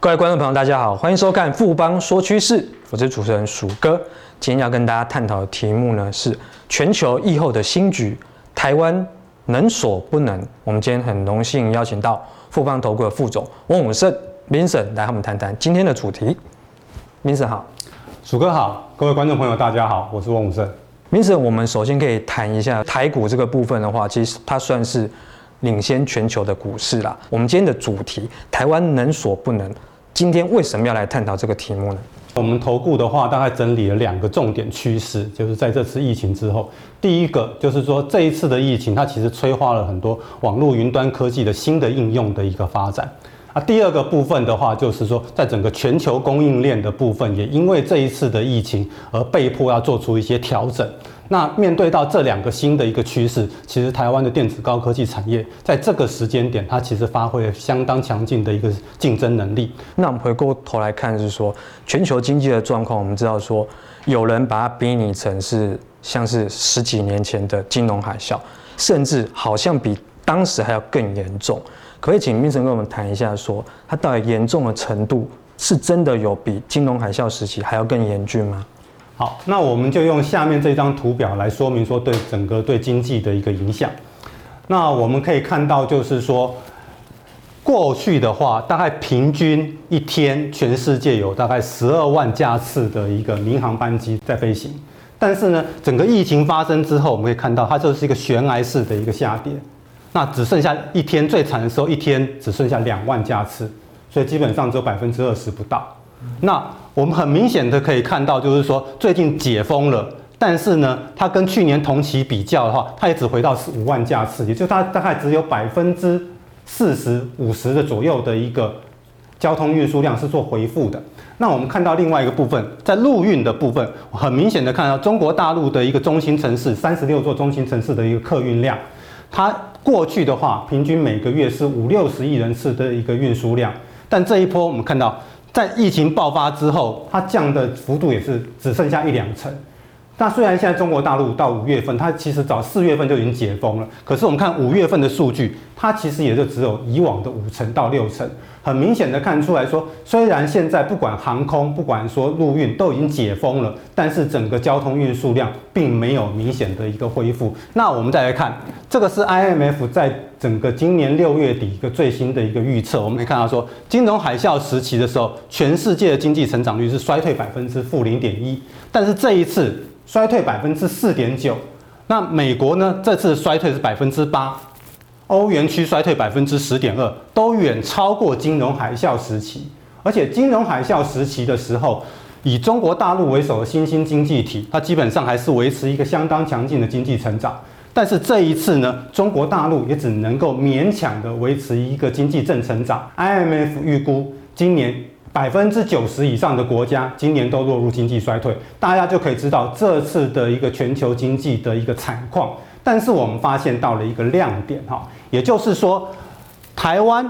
各位观众朋友，大家好，欢迎收看富邦说趋势，我是主持人鼠哥。今天要跟大家探讨的题目呢是全球疫后的新局，台湾能所不能？我们今天很荣幸邀请到富邦投顾的副总翁武胜 Vincent 来和我们谈谈今天的主题。Vincent 好，鼠哥好，各位观众朋友大家好，我是翁武胜。Vincent，我们首先可以谈一下台股这个部分的话，其实它算是领先全球的股市啦。我们今天的主题，台湾能所不能？今天为什么要来探讨这个题目呢？我们投顾的话，大概整理了两个重点趋势，就是在这次疫情之后，第一个就是说这一次的疫情，它其实催化了很多网络云端科技的新的应用的一个发展。啊，第二个部分的话，就是说在整个全球供应链的部分，也因为这一次的疫情而被迫要做出一些调整。那面对到这两个新的一个趋势，其实台湾的电子高科技产业在这个时间点，它其实发挥了相当强劲的一个竞争能力。那我们回过头来看，是说全球经济的状况，我们知道说有人把它比拟成是像是十几年前的金融海啸，甚至好像比当时还要更严重。可以请 Vincent 跟我们谈一下说，说它到底严重的程度是真的有比金融海啸时期还要更严峻吗？好，那我们就用下面这张图表来说明说对整个对经济的一个影响。那我们可以看到，就是说过去的话，大概平均一天全世界有大概十二万架次的一个民航班机在飞行。但是呢，整个疫情发生之后，我们可以看到它就是一个悬崖式的一个下跌。那只剩下一天最惨的时候，一天只剩下两万架次，所以基本上只有百分之二十不到。那我们很明显的可以看到，就是说最近解封了，但是呢，它跟去年同期比较的话，它也只回到十五万架次，也就它大概只有百分之四十五十的左右的一个交通运输量是做回复的。那我们看到另外一个部分，在陆运的部分，很明显的看到中国大陆的一个中心城市，三十六座中心城市的一个客运量，它过去的话，平均每个月是五六十亿人次的一个运输量，但这一波我们看到。在疫情爆发之后，它降的幅度也是只剩下一两成。那虽然现在中国大陆到五月份，它其实早四月份就已经解封了，可是我们看五月份的数据，它其实也就只有以往的五成到六成。很明显的看出来说，虽然现在不管航空，不管说陆运都已经解封了，但是整个交通运输量并没有明显的一个恢复。那我们再来看，这个是 IMF 在整个今年六月底一个最新的一个预测，我们可以看到说，金融海啸时期的时候，全世界的经济成长率是衰退百分之负零点一，但是这一次。衰退百分之四点九，那美国呢？这次衰退是百分之八，欧元区衰退百分之十点二，都远超过金融海啸时期。而且金融海啸时期的时候，以中国大陆为首的新兴经济体，它基本上还是维持一个相当强劲的经济成长。但是这一次呢，中国大陆也只能够勉强的维持一个经济正成长。IMF 预估今年。百分之九十以上的国家今年都落入经济衰退，大家就可以知道这次的一个全球经济的一个惨况。但是我们发现到了一个亮点哈，也就是说，台湾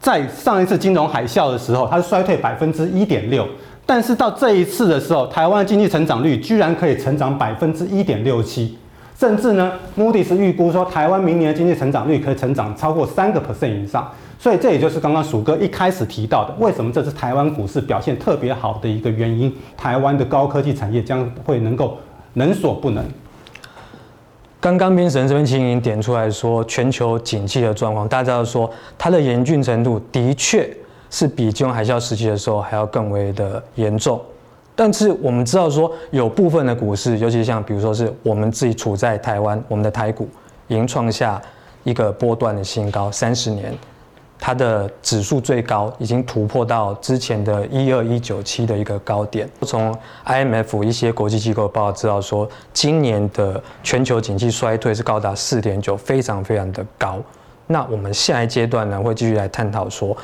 在上一次金融海啸的时候，它是衰退百分之一点六，但是到这一次的时候，台湾的经济成长率居然可以成长百分之一点六七，甚至呢，Moody's 预估说台湾明年的经济成长率可以成长超过三个 percent 以上。所以这也就是刚刚鼠哥一开始提到的，为什么这次台湾股市表现特别好的一个原因。台湾的高科技产业将会能够能所不能。刚刚 Vincent 这边其实已经点出来说，全球景气的状况，大家都说它的严峻程度的确是比金融海啸时期的时候还要更为的严重。但是我们知道说，有部分的股市，尤其像比如说是我们自己处在台湾，我们的台股已经创下一个波段的新高，三十年。它的指数最高已经突破到之前的一二一九七的一个高点。从 IMF 一些国际机构报告知道说，今年的全球经济衰退是高达四点九，非常非常的高。那我们下一阶段呢，会继续来探讨说，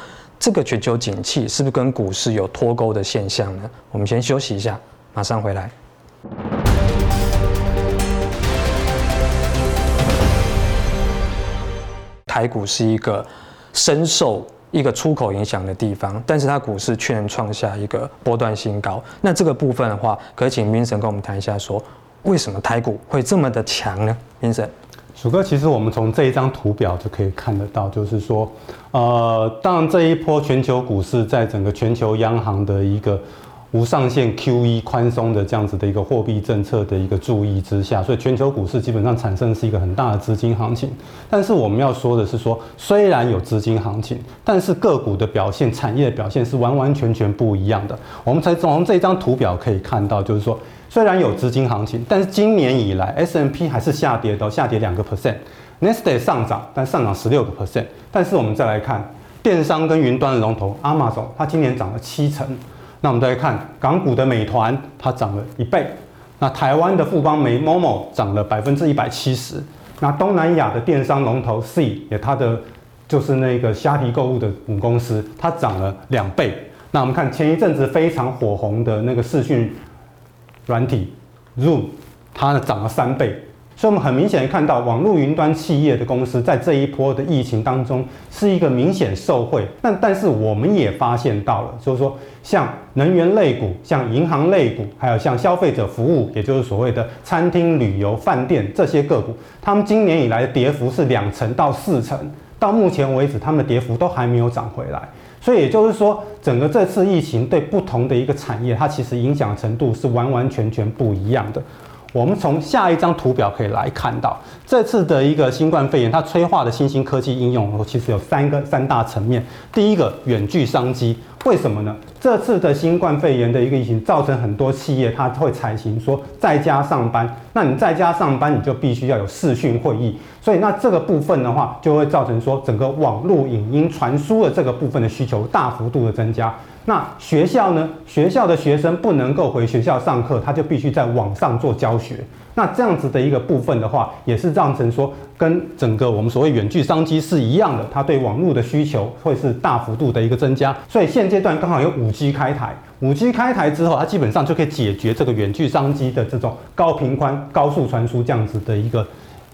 这个全球景气是不是跟股市有脱钩的现象呢？我们先休息一下，马上回来。台股是一个。深受一个出口影响的地方，但是它股市却能创下一个波段新高。那这个部分的话，可以请 Vincent 跟我们谈一下说，说为什么台股会这么的强呢？Vincent，鼠哥，其实我们从这一张图表就可以看得到，就是说，呃，当这一波全球股市在整个全球央行的一个无上限 QE 宽松的这样子的一个货币政策的一个注意之下，所以全球股市基本上产生是一个很大的资金行情。但是我们要说的是说，虽然有资金行情，但是个股的表现、产业的表现是完完全全不一样的。我们才从这张图表可以看到，就是说。虽然有资金行情，但是今年以来 S&P 还是下跌的，下跌两个 percent，Nasdaq 上涨，但上涨十六个 percent。但是我们再来看电商跟云端的龙头 Amazon，它今年涨了七成。那我们再来看港股的美团，它涨了一倍。那台湾的富邦媒 Momo 涨了百分之一百七十。那东南亚的电商龙头 Sea 也它的就是那个虾皮购物的母公司，它涨了两倍。那我们看前一阵子非常火红的那个视讯。软体 Zoom，它涨了三倍，所以我们很明显的看到网络云端企业的公司在这一波的疫情当中是一个明显受惠。那但是我们也发现到了，就是说像能源类股、像银行类股，还有像消费者服务，也就是所谓的餐厅、旅游、饭店这些个股，他们今年以来的跌幅是两成到四成，到目前为止，他们的跌幅都还没有涨回来。所以也就是说，整个这次疫情对不同的一个产业，它其实影响程度是完完全全不一样的。我们从下一张图表可以来看到，这次的一个新冠肺炎，它催化的新兴科技应用，其实有三个三大层面。第一个，远距商机。为什么呢？这次的新冠肺炎的一个疫情，造成很多企业它会采行说在家上班。那你在家上班，你就必须要有视讯会议。所以那这个部分的话，就会造成说整个网络影音传输的这个部分的需求大幅度的增加。那学校呢？学校的学生不能够回学校上课，他就必须在网上做教学。那这样子的一个部分的话，也是造成说跟整个我们所谓远距商机是一样的，它对网络的需求会是大幅度的一个增加。所以现阶段刚好有五 G 开台，五 G 开台之后，它基本上就可以解决这个远距商机的这种高频宽、高速传输这样子的一个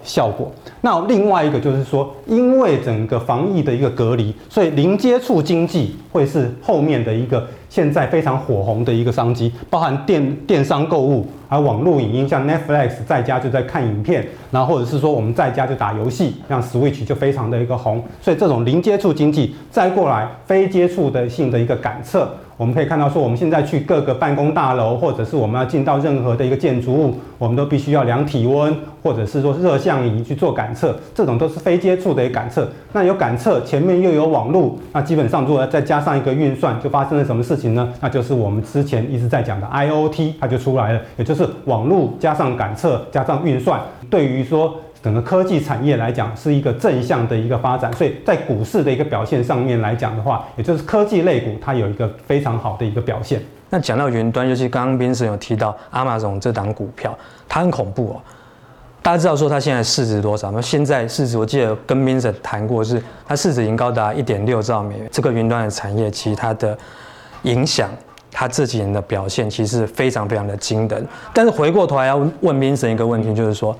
效果。那另外一个就是说，因为整个防疫的一个隔离，所以零接触经济会是后面的一个现在非常火红的一个商机，包含电电商购物。而网络影音，像 Netflix 在家就在看影片，然后或者是说我们在家就打游戏，像 Switch 就非常的一个红，所以这种零接触经济，再过来非接触的性的一个感测。我们可以看到，说我们现在去各个办公大楼，或者是我们要进到任何的一个建筑物，我们都必须要量体温，或者是说热像仪去做感测，这种都是非接触的一个感测。那有感测，前面又有网络，那基本上如果再加上一个运算，就发生了什么事情呢？那就是我们之前一直在讲的 IoT，它就出来了，也就是是网络加上感测加上运算，对于说。整个科技产业来讲是一个正向的一个发展，所以在股市的一个表现上面来讲的话，也就是科技类股它有一个非常好的一个表现。那讲到云端，尤其刚刚彬神有提到阿玛总这档股票，它很恐怖哦。大家知道说它现在市值多少？那现在市值我记得跟彬神谈过是，是它市值已经高达一点六兆美元。这个云端的产业其实它的影响，他这几年的表现其实非常非常的惊人。但是回过头来要问彬神一个问题，就是说。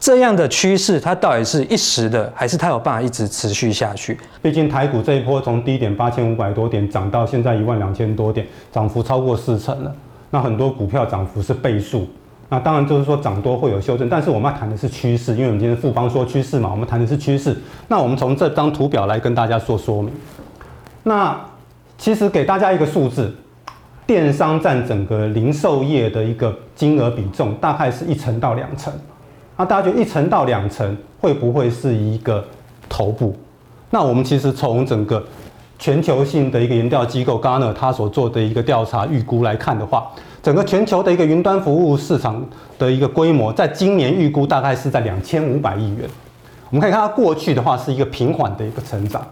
这样的趋势，它到底是一时的，还是它有办法一直持续下去？毕竟台股这一波从低点八千五百多点涨到现在一万两千多点，涨幅超过四成了。那很多股票涨幅是倍数。那当然就是说涨多会有修正，但是我们要谈的是趋势，因为我们今天富邦说趋势嘛，我们谈的是趋势。那我们从这张图表来跟大家做说明。那其实给大家一个数字，电商占整个零售业的一个金额比重，大概是一成到两成。那大家觉得一成到两成会不会是一个头部？那我们其实从整个全球性的一个研调机构 g a r n e r 他所做的一个调查预估来看的话，整个全球的一个云端服务市场的一个规模，在今年预估大概是在两千五百亿元。我们可以看它过去的话是一个平缓的一个成长，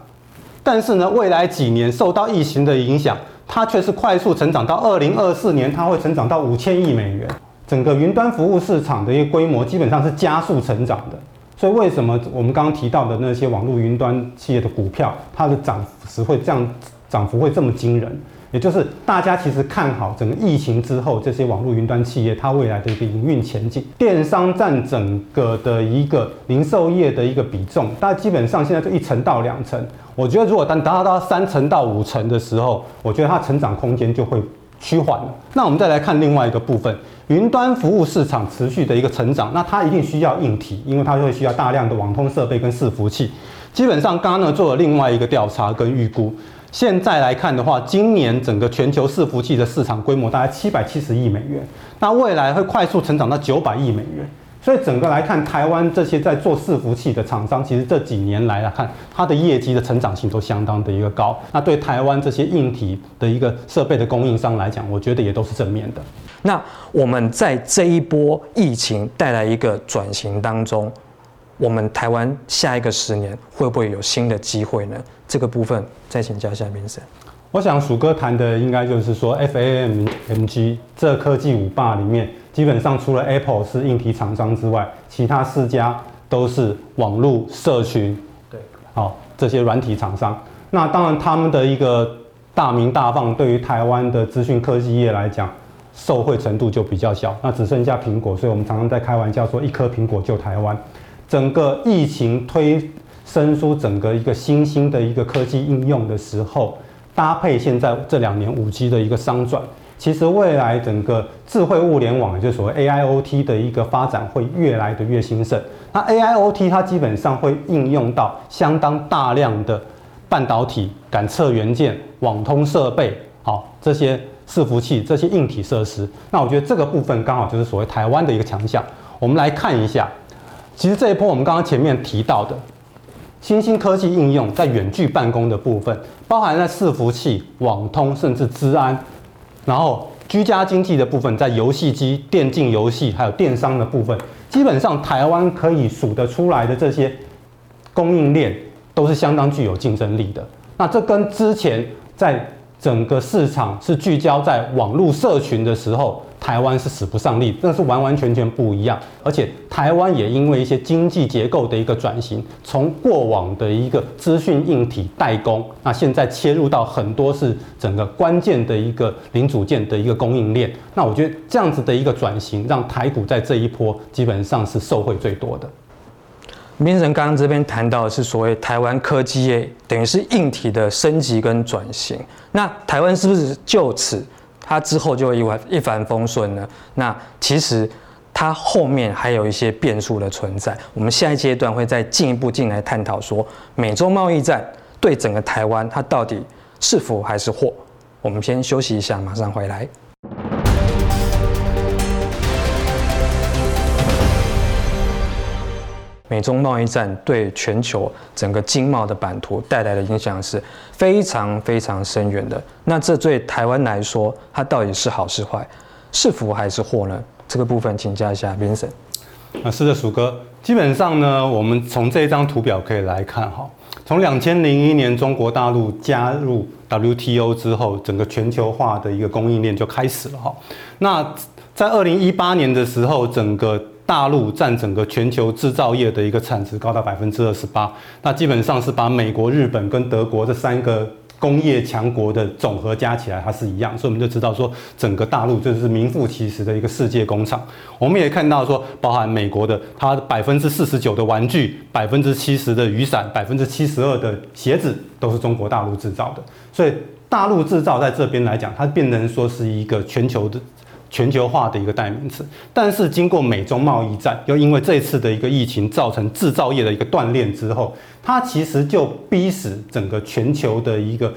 但是呢，未来几年受到疫情的影响，它却是快速成长到二零二四年，它会成长到五千亿美元。整个云端服务市场的一个规模基本上是加速成长的，所以为什么我们刚刚提到的那些网络云端企业的股票，它的涨幅会这样涨幅会这么惊人？也就是大家其实看好整个疫情之后这些网络云端企业它未来的一个营运前景。电商占整个的一个零售业的一个比重，大概基本上现在就一成到两成。我觉得如果当达到三成到五成的时候，我觉得它成长空间就会趋缓了。那我们再来看另外一个部分，云端服务市场持续的一个成长，那它一定需要硬体，因为它会需要大量的网通设备跟伺服器。基本上，刚刚呢做了另外一个调查跟预估，现在来看的话，今年整个全球伺服器的市场规模大概七百七十亿美元，那未来会快速成长到九百亿美元。所以整个来看，台湾这些在做伺服器的厂商，其实这几年来来看，它的业绩的成长性都相当的一个高。那对台湾这些硬体的一个设备的供应商来讲，我觉得也都是正面的。那我们在这一波疫情带来一个转型当中，我们台湾下一个十年会不会有新的机会呢？这个部分再请教一下明生。我想鼠哥谈的应该就是说，FAMG 这科技五霸里面。基本上除了 Apple 是硬体厂商之外，其他四家都是网络社群，对，好这些软体厂商。那当然他们的一个大名大放，对于台湾的资讯科技业来讲，受惠程度就比较小。那只剩下苹果，所以我们常常在开玩笑说，一颗苹果救台湾。整个疫情推生出整个一个新兴的一个科技应用的时候，搭配现在这两年五 G 的一个商转。其实未来整个智慧物联网，就所谓 AIoT 的一个发展会越来的越兴盛。那 AIoT 它基本上会应用到相当大量的半导体、感测元件、网通设备，好这些伺服器、这些硬体设施。那我觉得这个部分刚好就是所谓台湾的一个强项。我们来看一下，其实这一波我们刚刚前面提到的新兴科技应用，在远距办公的部分，包含在伺服器、网通，甚至资安。然后居家经济的部分，在游戏机、电竞游戏还有电商的部分，基本上台湾可以数得出来的这些供应链都是相当具有竞争力的。那这跟之前在整个市场是聚焦在网络社群的时候。台湾是使不上力，那是完完全全不一样。而且台湾也因为一些经济结构的一个转型，从过往的一个资讯硬体代工，那现在切入到很多是整个关键的一个零组件的一个供应链。那我觉得这样子的一个转型，让台股在这一波基本上是受惠最多的。明神刚刚这边谈到的是所谓台湾科技业，等于是硬体的升级跟转型。那台湾是不是就此？它之后就会一帆一帆风顺了？那其实它后面还有一些变数的存在。我们下一阶段会再进一步进来探讨说，美洲贸易战对整个台湾它到底是福还是祸？我们先休息一下，马上回来。美中贸易战对全球整个经贸的版图带来的影响是非常非常深远的。那这对台湾来说，它到底是好是坏，是福还是祸呢？这个部分请教一下 Vincent。啊，是的，鼠哥。基本上呢，我们从这张图表可以来看哈，从两千零一年中国大陆加入 WTO 之后，整个全球化的一个供应链就开始了哈。那在二零一八年的时候，整个大陆占整个全球制造业的一个产值高达百分之二十八，那基本上是把美国、日本跟德国这三个工业强国的总和加起来，它是一样，所以我们就知道说，整个大陆就是名副其实的一个世界工厂。我们也看到说，包含美国的，它百分之四十九的玩具、百分之七十的雨伞、百分之七十二的鞋子，都是中国大陆制造的。所以大陆制造在这边来讲，它变成说是一个全球的。全球化的一个代名词，但是经过美中贸易战，又因为这次的一个疫情造成制造业的一个断链之后，它其实就逼使整个全球的一个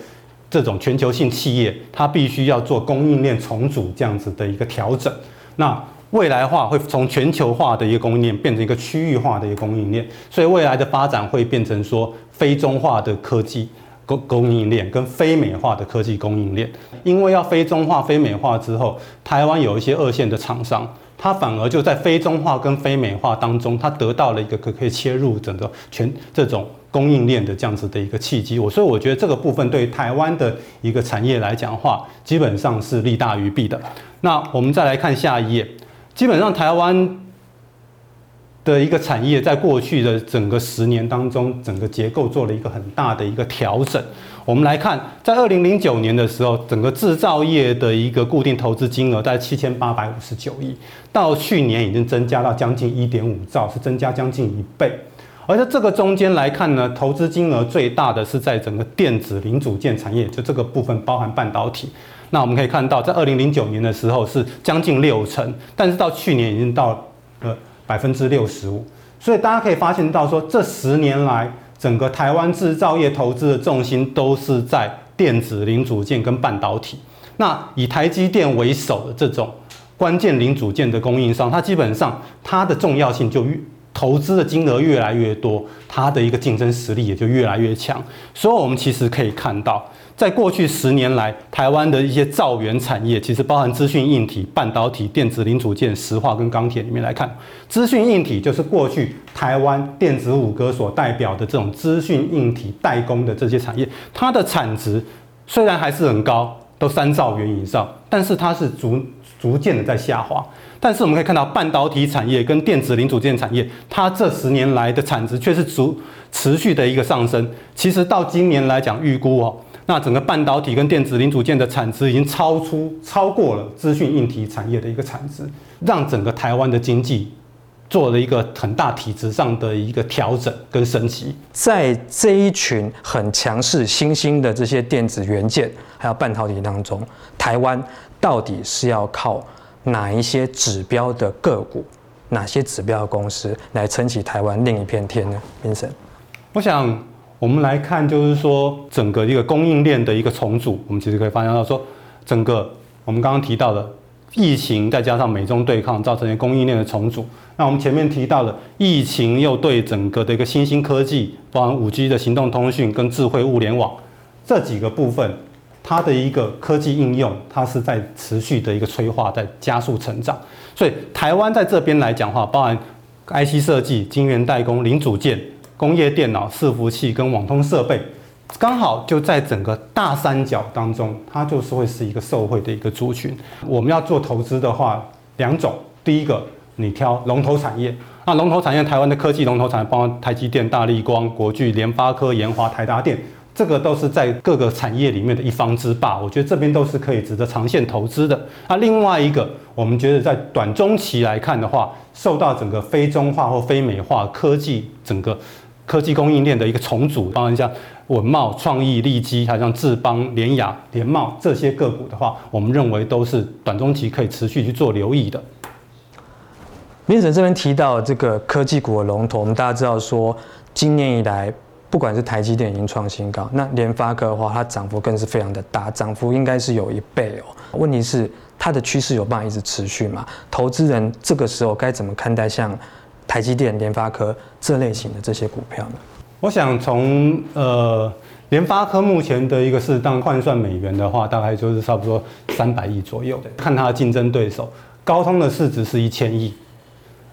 这种全球性企业，它必须要做供应链重组这样子的一个调整。那未来化会从全球化的一个供应链变成一个区域化的一个供应链，所以未来的发展会变成说非中化的科技。供应链跟非美化的科技供应链，因为要非中化、非美化之后，台湾有一些二线的厂商，它反而就在非中化跟非美化当中，它得到了一个可可以切入整个全这种供应链的这样子的一个契机。我所以我觉得这个部分对台湾的一个产业来讲的话，基本上是利大于弊的。那我们再来看下一页，基本上台湾。的一个产业，在过去的整个十年当中，整个结构做了一个很大的一个调整。我们来看，在二零零九年的时候，整个制造业的一个固定投资金额在七千八百五十九亿，到去年已经增加到将近一点五兆，是增加将近一倍。而在这个中间来看呢，投资金额最大的是在整个电子零组件产业，就这个部分包含半导体。那我们可以看到，在二零零九年的时候是将近六成，但是到去年已经到了百分之六十五。所以大家可以发现到说，这十年来整个台湾制造业投资的重心都是在电子零组件跟半导体。那以台积电为首的这种关键零组件的供应商，它基本上它的重要性就越投资的金额越来越多，它的一个竞争实力也就越来越强。所以，我们其实可以看到。在过去十年来，台湾的一些造元产业，其实包含资讯硬体、半导体、电子零组件、石化跟钢铁里面来看，资讯硬体就是过去台湾电子五哥所代表的这种资讯硬体代工的这些产业，它的产值虽然还是很高，都三兆元以上，但是它是逐逐渐的在下滑。但是我们可以看到，半导体产业跟电子零组件产业，它这十年来的产值却是逐持续的一个上升。其实到今年来讲，预估哦。那整个半导体跟电子零组件的产值已经超出超过了资讯硬体产业的一个产值，让整个台湾的经济做了一个很大体质上的一个调整跟升级。在这一群很强势新兴的这些电子元件还有半导体当中，台湾到底是要靠哪一些指标的个股，哪些指标的公司来撑起台湾另一片天呢？Vincent，我想。我们来看，就是说整个一个供应链的一个重组，我们其实可以发现到说，整个我们刚刚提到的疫情，再加上美中对抗，造成的供应链的重组。那我们前面提到的疫情，又对整个的一个新兴科技，包含五 G 的行动通讯跟智慧物联网这几个部分，它的一个科技应用，它是在持续的一个催化，在加速成长。所以台湾在这边来讲话，包含 IC 设计、晶圆代工、零组件。工业电脑、伺服器跟网通设备，刚好就在整个大三角当中，它就是会是一个受惠的一个族群。我们要做投资的话，两种，第一个你挑龙头产业，那龙头产业台湾的科技龙头产业，包括台积电、大立光、国巨、联发科、研华、台达电，这个都是在各个产业里面的一方之霸。我觉得这边都是可以值得长线投资的。那另外一个，我们觉得在短中期来看的话，受到整个非中化或非美化科技整个。科技供应链的一个重组，包含像稳懋、创意、利基，还有像智邦、联雅、联茂这些个股的话，我们认为都是短中期可以持续去做留意的。明神这边提到这个科技股的龙头，我们大家知道说，今年以来不管是台积电已经创新高，那联发科的话，它涨幅更是非常的大，涨幅应该是有一倍哦。问题是它的趋势有办法一直持续吗？投资人这个时候该怎么看待像？台积电、联发科这类型的这些股票呢？我想从呃联发科目前的一个适当换算美元的话，大概就是差不多三百亿左右。看它的竞争对手，高通的市值是一千亿。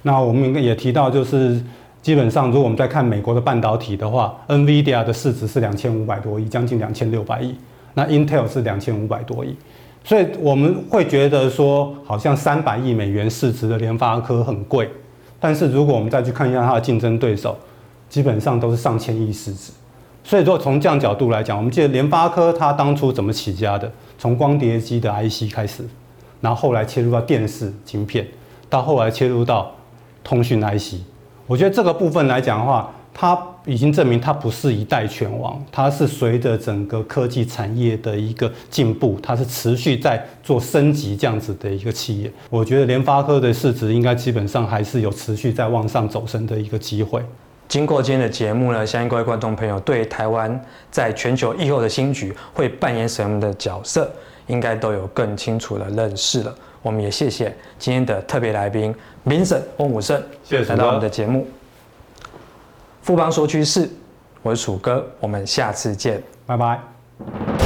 那我们也提到，就是基本上如果我们在看美国的半导体的话，NVIDIA 的市值是两千五百多亿，将近两千六百亿。那 Intel 是两千五百多亿，所以我们会觉得说，好像三百亿美元市值的联发科很贵。但是如果我们再去看一下它的竞争对手，基本上都是上千亿市值。所以如果从这样角度来讲，我们记得联发科它当初怎么起家的？从光碟机的 IC 开始，然后后来切入到电视晶片，到后来切入到通讯 IC。我觉得这个部分来讲的话，它已经证明它不是一代拳王，它是随着整个科技产业的一个进步，它是持续在做升级这样子的一个企业。我觉得联发科的市值应该基本上还是有持续在往上走升的一个机会。经过今天的节目呢，相信各位观众朋友对台湾在全球疫后的新局会扮演什么的角色，应该都有更清楚的认识了。我们也谢谢今天的特别来宾 Vincent 翁武胜，谢谢来到我们的节目。富邦说趋势，我是楚哥，我们下次见，拜拜。